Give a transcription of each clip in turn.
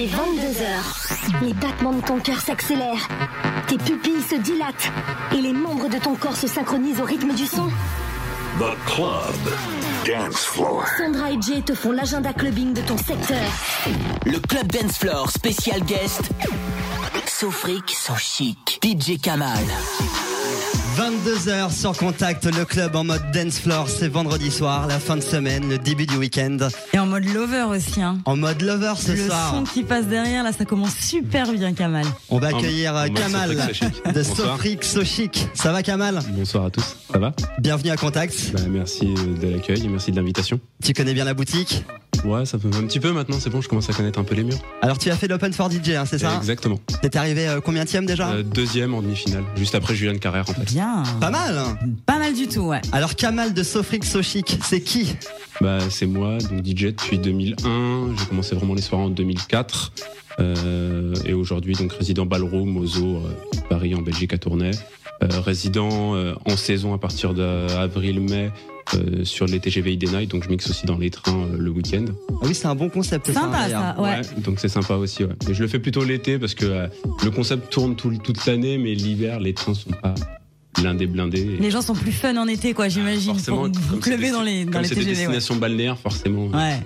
Il est 22h. Les battements de ton cœur s'accélèrent. Tes pupilles se dilatent. Et les membres de ton corps se synchronisent au rythme du son. The club dance floor. Sandra et Jay te font l'agenda clubbing de ton secteur. Le club dance floor spécial guest. Sofric, so chic. DJ Kamal. 22h sur Contact, le club en mode dance floor, c'est vendredi soir, la fin de semaine, le début du week-end. Et en mode lover aussi. Hein. En mode lover ce le soir. son qui passe derrière, là, ça commence super bien, Kamal. On va accueillir en euh, Kamal de. Sofric So Chic. Ça va Kamal? Bonsoir à tous, ça va? Bienvenue à Contact. Bah, Merci de l'accueil et merci de l'invitation. Tu connais bien la boutique? Ouais, ça fait un petit peu maintenant, c'est bon, je commence à connaître un peu les murs. Alors tu as fait l'Open for DJ, hein, c'est ça Exactement. T'es arrivé euh, combien déjà Euh, deuxième en demi-finale, juste après Julien Carrère en fait. Bien. Pas mal hein Pas mal du tout, ouais. Alors Kamal de Sofric So Chic, c'est qui Bah, c'est moi, donc DJ depuis 2001, j'ai commencé vraiment les soirées en 2004. euh, et aujourd'hui, donc résident Ballroom au Zoo, euh, Paris en Belgique à Tournai. Euh, résident euh, en saison à partir d'avril-mai euh, sur les TGV ID Night, donc je mixe aussi dans les trains euh, le week-end. Ah oui, c'est un bon concept. Sympa ça, ouais. donc c'est sympa aussi. Ouais. Mais je le fais plutôt l'été parce que euh, le concept tourne tout- toute l'année, mais l'hiver, les trains sont pas blindés, blindés. Et Les gens sont plus fun en été, quoi, j'imagine, forcément, pour des- dans les, dans comme les des TGV. Ouais. destinations balnéaires, forcément. Ouais.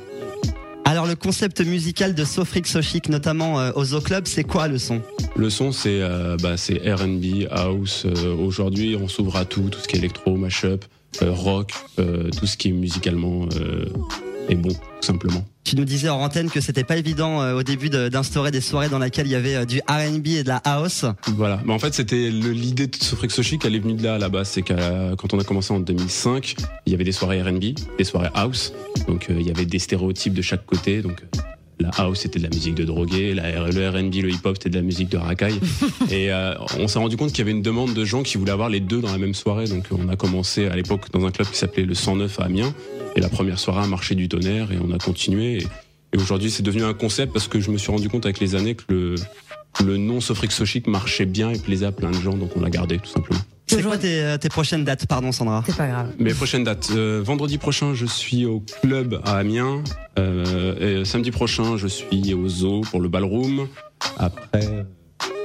Alors le concept musical de Sofric So Chic, notamment euh, au Zoo Club, c'est quoi le son? Le son, c'est euh, bah, c'est R&B, house. euh, Aujourd'hui, on s'ouvre à tout, tout ce qui est électro, mashup, euh, rock, euh, tout ce qui est musicalement euh, est bon, tout simplement. Tu nous disais en antenne que c'était pas évident euh, au début de- d'instaurer des soirées dans lesquelles il y avait euh, du R&B et de la house. Voilà. Mais en fait, c'était le- l'idée de Sofrix Sochic, elle est venue de là à la base. C'est qu'à quand on a commencé en 2005, il y avait des soirées R&B, des soirées house. Donc euh, il y avait des stéréotypes de chaque côté. Donc euh, la house c'était de la musique de drogué, la, le R&B, le hip-hop c'était de la musique de racaille. et euh, on s'est rendu compte qu'il y avait une demande de gens qui voulaient avoir les deux dans la même soirée. Donc on a commencé à l'époque dans un club qui s'appelait le 109 à Amiens. Et la première soirée a marché du tonnerre et on a continué. Et, et aujourd'hui c'est devenu un concept parce que je me suis rendu compte avec les années que le le nom Sofrix Sochic marchait bien et plaisait à plein de gens, donc on l'a gardé tout simplement. C'est quoi tes, euh, tes prochaines dates, pardon Sandra C'est pas grave. Mes prochaines dates. Euh, vendredi prochain, je suis au club à Amiens. Euh, et samedi prochain, je suis au zoo pour le ballroom. Après.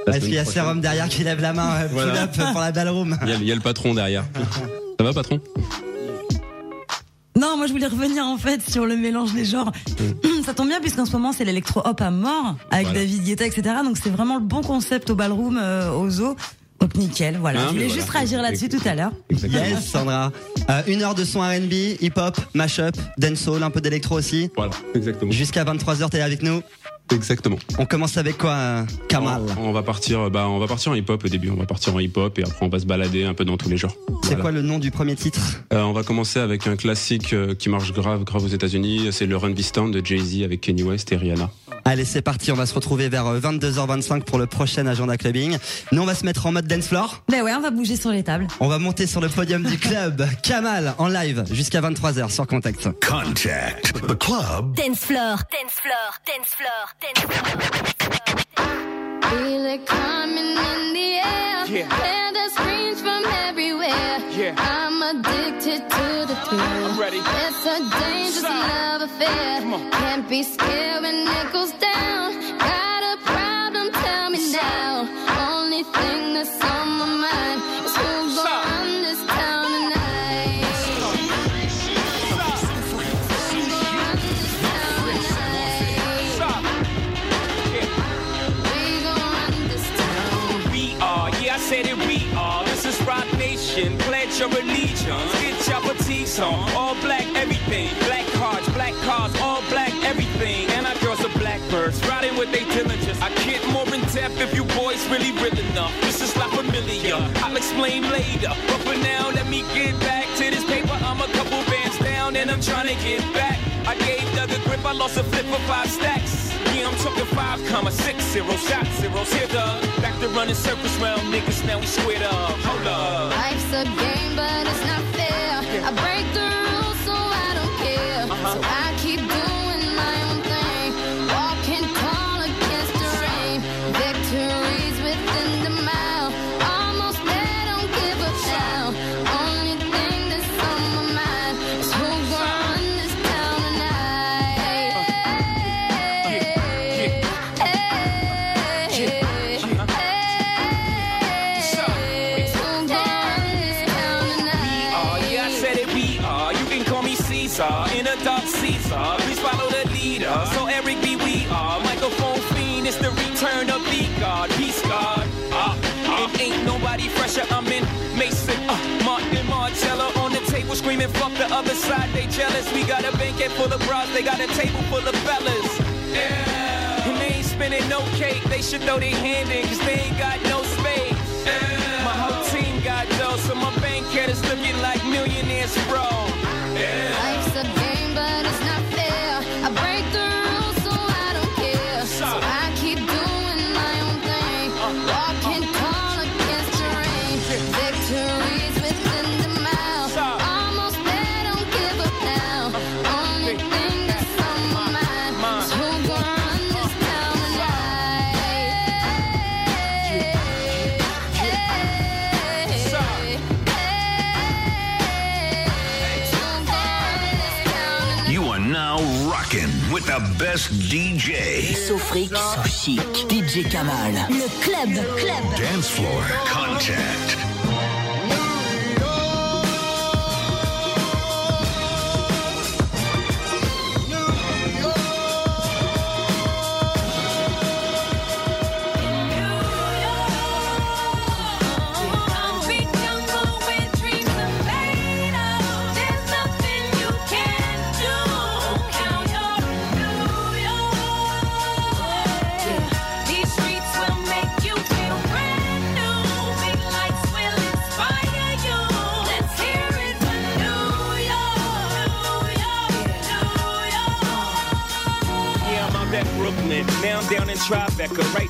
la Est-ce qu'il y a prochaine- Sérum derrière qui lève la main Voilà. up pour la ballroom? Il y, a, il y a le patron derrière. Ça va, patron? Non, moi je voulais revenir en fait sur le mélange des genres. Ça tombe bien puisqu'en ce moment c'est l'électro-hop à mort avec Voilà. David Guetta, etc. Donc c'est vraiment le bon concept au ballroom, euh, au zoo. Hop nickel, voilà. Ah, je voulais voilà. juste réagir là-dessus tout à l'heure. Exactement. Yes Sandra. Euh, une heure de son R&B, hip-hop, mashup, dancehall, un peu d'électro aussi. Voilà, exactement. Jusqu'à 23h, t'es avec nous. Exactement. On commence avec quoi, euh, Kamal On, on va partir, bah, on va partir en hip-hop au début. On va partir en hip-hop et après on va se balader un peu dans tous les genres. C'est Voilà. quoi le nom du premier titre Euh, On va commencer avec un classique euh, qui marche grave, grave aux États-Unis. C'est le Run This Town de Jay-Z avec Kanye West et Rihanna. Allez, c'est parti, on va se retrouver vers euh, 22h25 pour le prochain agenda clubbing. Nous, on va se mettre en mode dance floor. Ben ouais, on va bouger sur les tables. On va monter sur le podium du club. Kamal en live jusqu'à 23h sur Contact. Contact. The club Dance floor. Dance floor. Dance floor. Dance floor. Feel it coming in the air. Hear the screams from everywhere. Yeah. I'm addicted to the thrill. I'm ready. It's a dangerous love affair. Come. Can't be scared when it goes down. All black, everything. Black cards, black cars, all black, everything. And our girls are blackbirds, riding with they diligence. I get more in depth if you boys really real enough. This is not familiar. I'll explain later. But for now, let me get back to this paper. I'm a couple bands down and I'm trying to get back. I gave Doug a grip, I lost a flip for five stacks. Yeah, I'm talking five comma six zero shot zeros. Here, Doug. Back to running circles round niggas, now we squared up. Hold up. Life's a game, but it's not fair. I break the other side, they jealous. We got a banquet full of bras, they got a table full of fellas. Yeah. And they ain't spinning no cake, they should throw their hand in, cause they ain't got no space. Yeah. My whole team got dough, so my bank head is looking like millionaires, bro. Yeah. the best DJ. Sofric, so chic. DJ Kamal. Le club. Le club. Dance floor. Contact.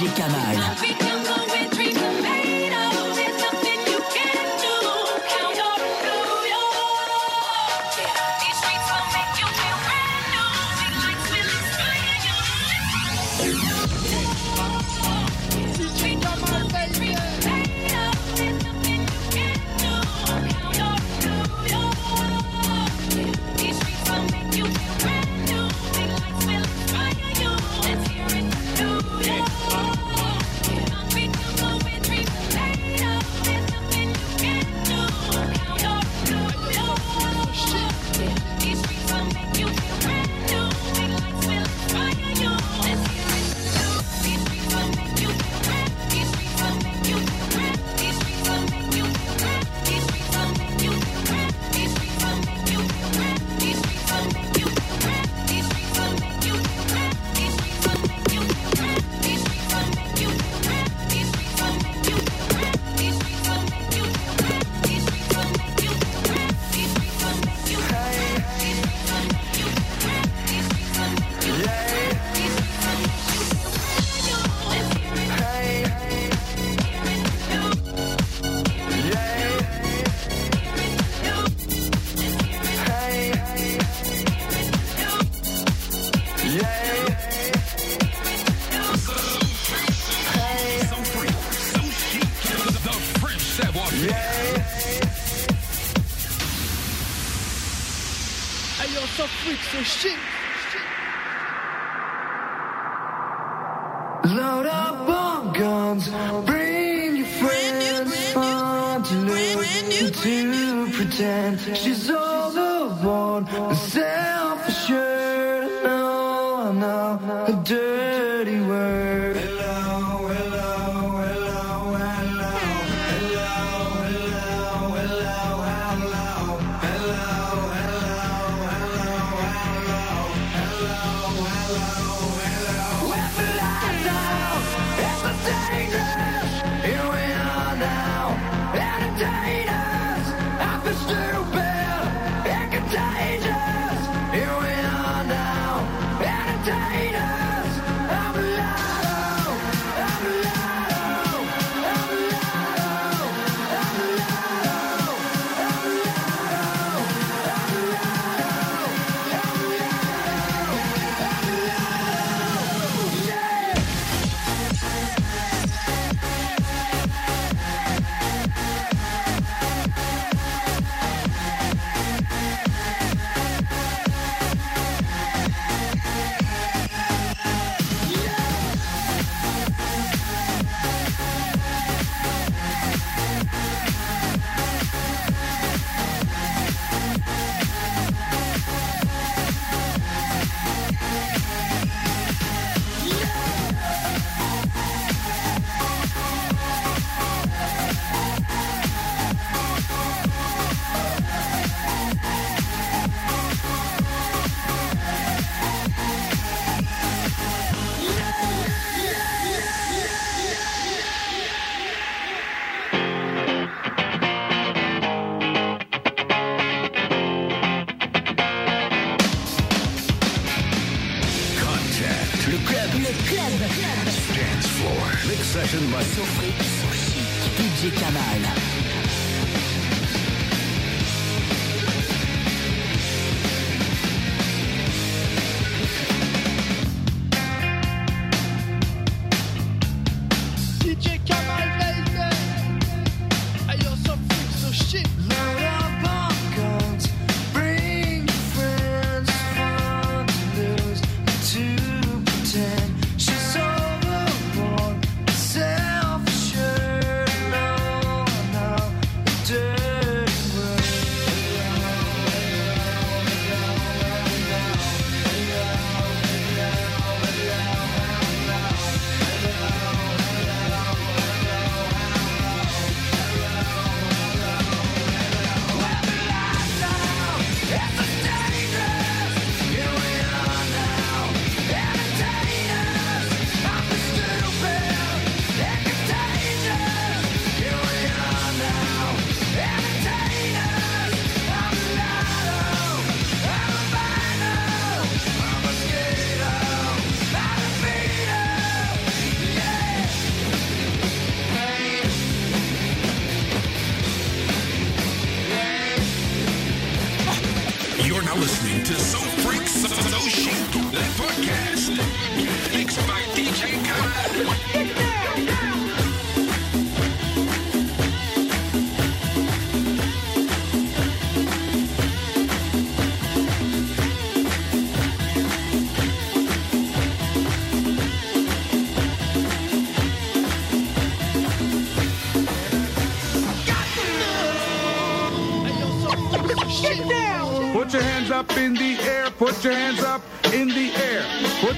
J'ai camarade. to pretend she's all alone and selfish.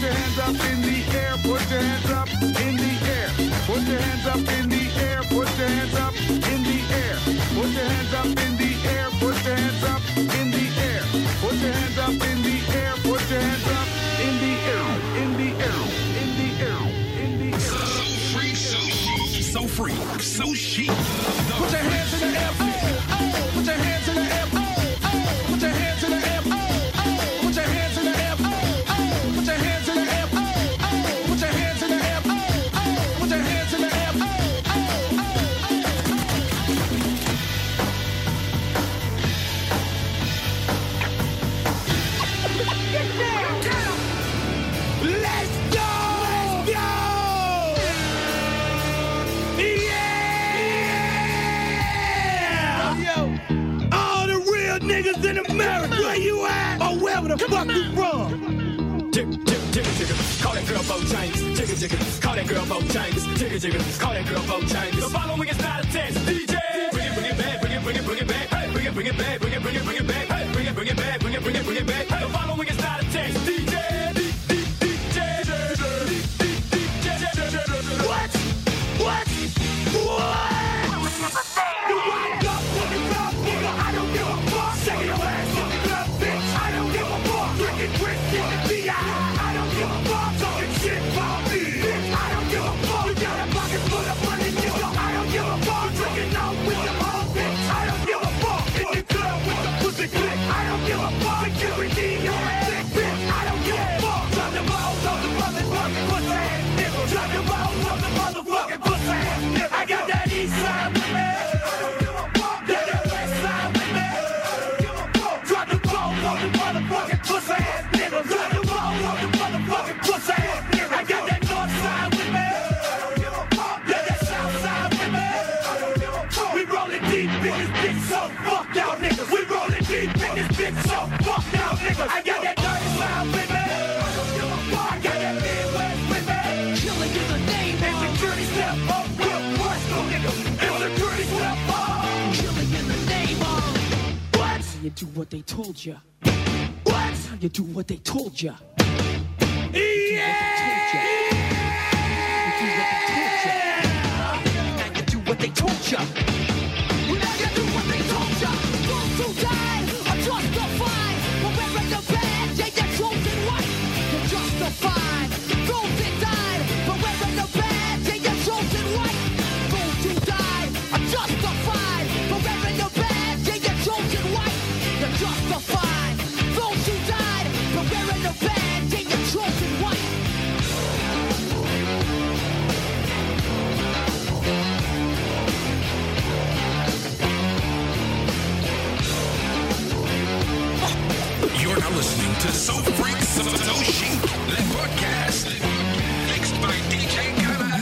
your hands up in the air, put your hands up in the air. Put your hands up in the air, put your hands up in the air. Put your hands up in the air, put your hands up in the air. Put your hands up in the air, put your hands up in the air, in the air, in the air, in the air. So freak, so chic. So freak, so chic. Put your hands that girl Bo Chambers. Jigga jigga, call that girl Bo Chambers. The following is not a test. DJ, bring it, bring it back, bring it, bring it, bring it back. Hey, bring it, bring it back, bring it, bring it, bring it back. you do what they told you. What? It's how you do what they told you. Yeah! You do what they told you. You do what they told you're justified. Wearing the badge chosen right. You're justified. Those that. So freak, chic, by DJ Kamal.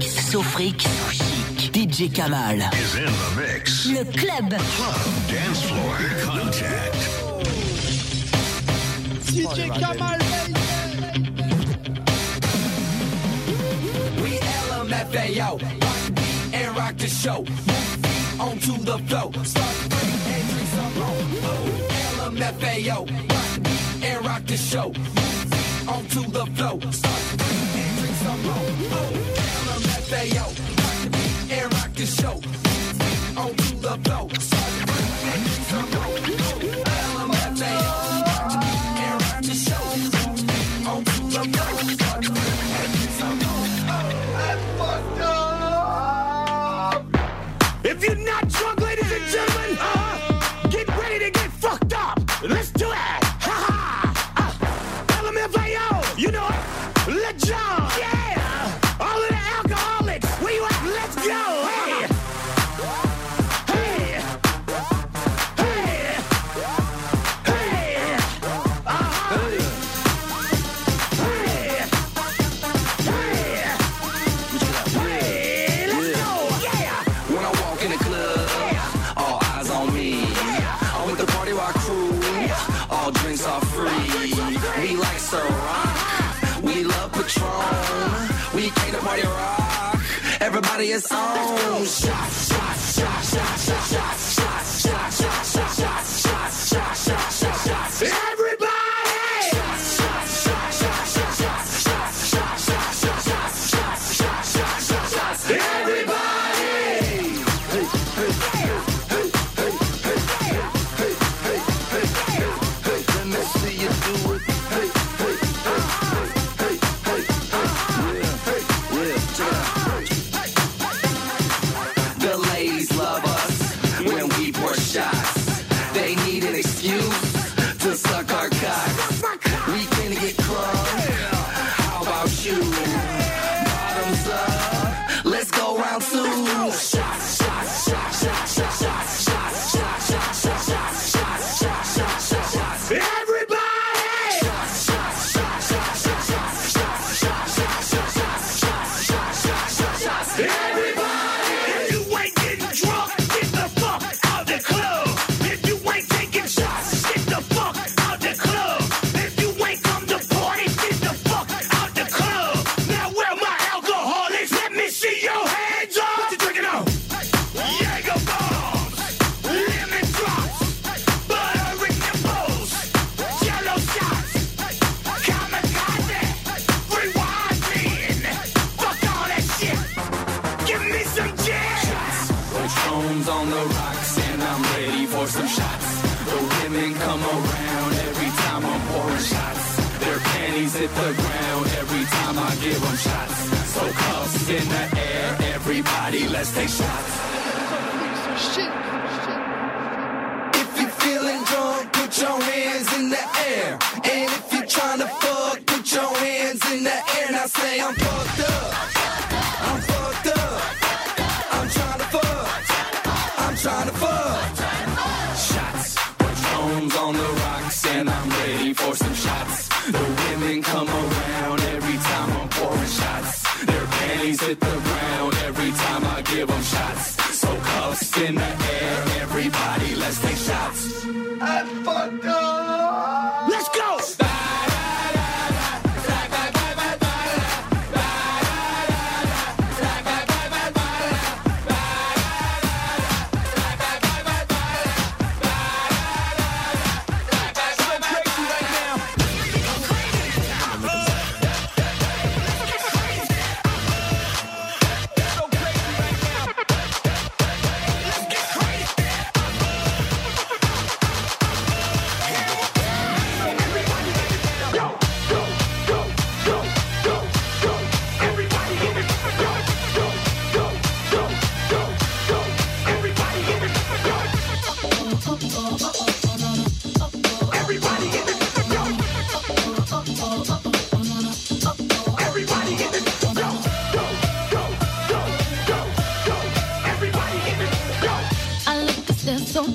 So freak, so DJ Kamal. Is in the mix. Le club. Club, dance floor, contact. DJ Kamal, We LMFAO, rock and rock the show. Move feet onto the flow. Start break and drink some more. MFAO. And rock the show. Onto the flow. Start and drink some more. Oh, MFAO. And rock the show. Onto the flow. Start and drink some more. party rock. Everybody is on. shots, shots, shots, shots, shots, shots, shots, shots, shots, shots, shots, shots. bombs on the rocks and I'm ready for some shots. The women come around every time I'm pouring shots. Their panties hit the ground every time I give them shots. So cuffs in the air, everybody, let's take shots. If you're feeling drunk, put your hands in the air. And if you're trying to fuck, put your hands in the air. Now say I'm fucked up. Hit the ground every time I give them shots. So cuffs in the air, everybody, let's take shots. I fucked up.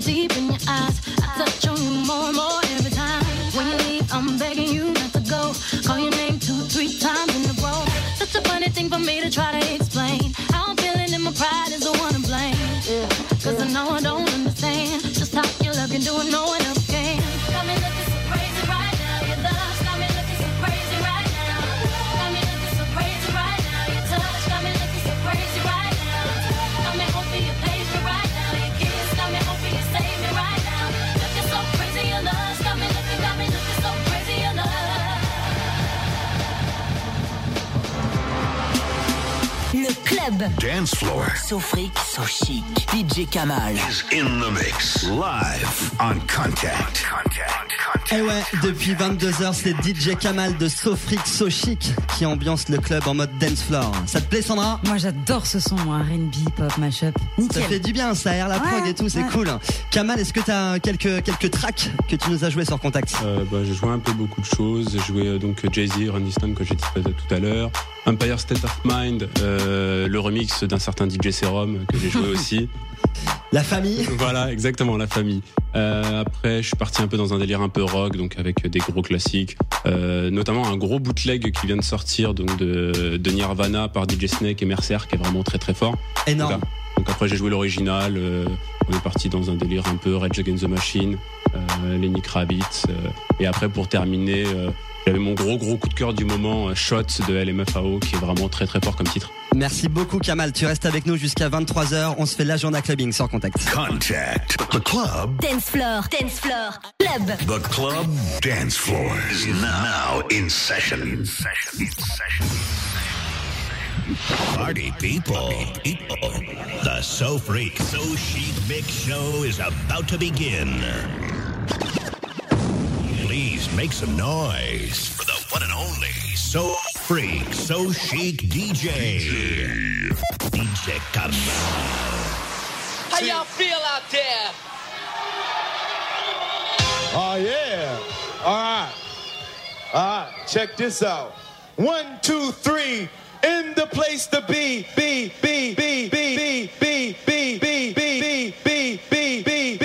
Deep DJ Kamal. Is in the mix. Live on Contact. Et ouais, depuis 22h, c'est DJ Kamal de Sofric So Chic qui ambiance le club en mode dance floor. Ça te plaît Sandra? Moi j'adore ce son, moi, R&B, pop, mashup. Ça Nickel. fait du bien, ça aère la Ouais, prog et tout, c'est ouais. cool. Kamal, est-ce que t'as quelques, quelques tracks que tu nous as joué sur Contact? Euh, bah, j'ai joué un peu beaucoup de choses. J'ai joué euh, donc Jay-Z, Randy Stone que j'ai dit tout à l'heure. Empire State of Mind, euh, le remix d'un certain DJ Serum que j'ai joué aussi. La famille Voilà, exactement, la famille. Euh, après, je suis parti un peu dans un délire un peu rock, donc avec des gros classiques, euh, notamment un gros bootleg qui vient de sortir donc de, de Nirvana par DJ Snake et Mercer, qui est vraiment très très fort. Énorme. Donc, donc après, j'ai joué l'original. euh, on est parti dans un délire un peu Rage Against the Machine, euh, Lenny Kravitz, euh, et après pour terminer. J'avais mon gros gros coup de cœur du moment, euh, Shots de LMFAO, qui est vraiment très très fort comme titre. Merci beaucoup Kamal, tu restes avec nous jusqu'à 23h, on se fait l'agenda clubbing sur Contact. Contact. The club. Dance floor, dance floor, club. The club dance floor is now in session. In session. In session. Party people, people. The So Freak, So Chic Mix Show is about to begin. Please make some noise for the one and only So Freak, So Chic DJ. DJ Kamal. How y'all feel out there? Oh yeah. All right. All right. Check this out. One, two, three. In the place to be. Be. Be. Be. Be. Be. Be. Be. Be. Be. Be. Be. Be. Be. Be. Be. Be.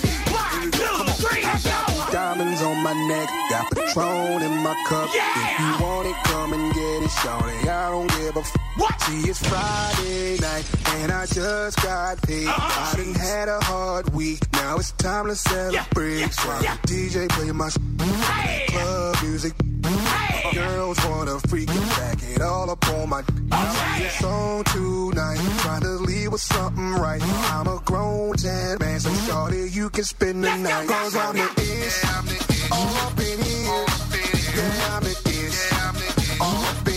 my neck, got Patron in my cup. If you want it, come and get it, shawty. I don't give a f- See, it's Friday night, and I just got paid. I done had a hard week, now it's time to celebrate. So the DJ play my sh- club music. Girls wanna freak and back it all up on my this song tonight. Trying to leave with something right. I'm a grown man, man, so shorty, you can spend the night. Cause I'm the ish, up in here. Yeah, I'm the ish, all up in here.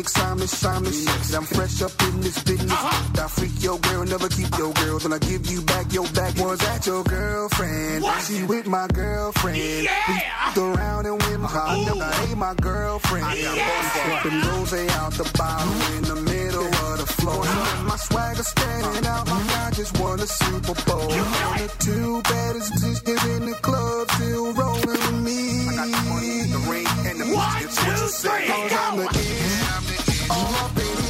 mix, I mix, I mix. Cause I'm fresh up in this business. Uh-huh. I freak your girl, never keep your girls. And I give you back your back ones at your girlfriend. What? She with my girlfriend. Yeah. We around and with my Ooh. I hate my girlfriend. I got yeah. Sipping rose out the bottle in the middle of the floor. Uh-huh. My swagger standing out My uh-huh. I just won a Super Bowl. You know the two baddest sisters in the club still rolling with me. I got the money, the ring, and the One, two, three, go. I'm the my baby.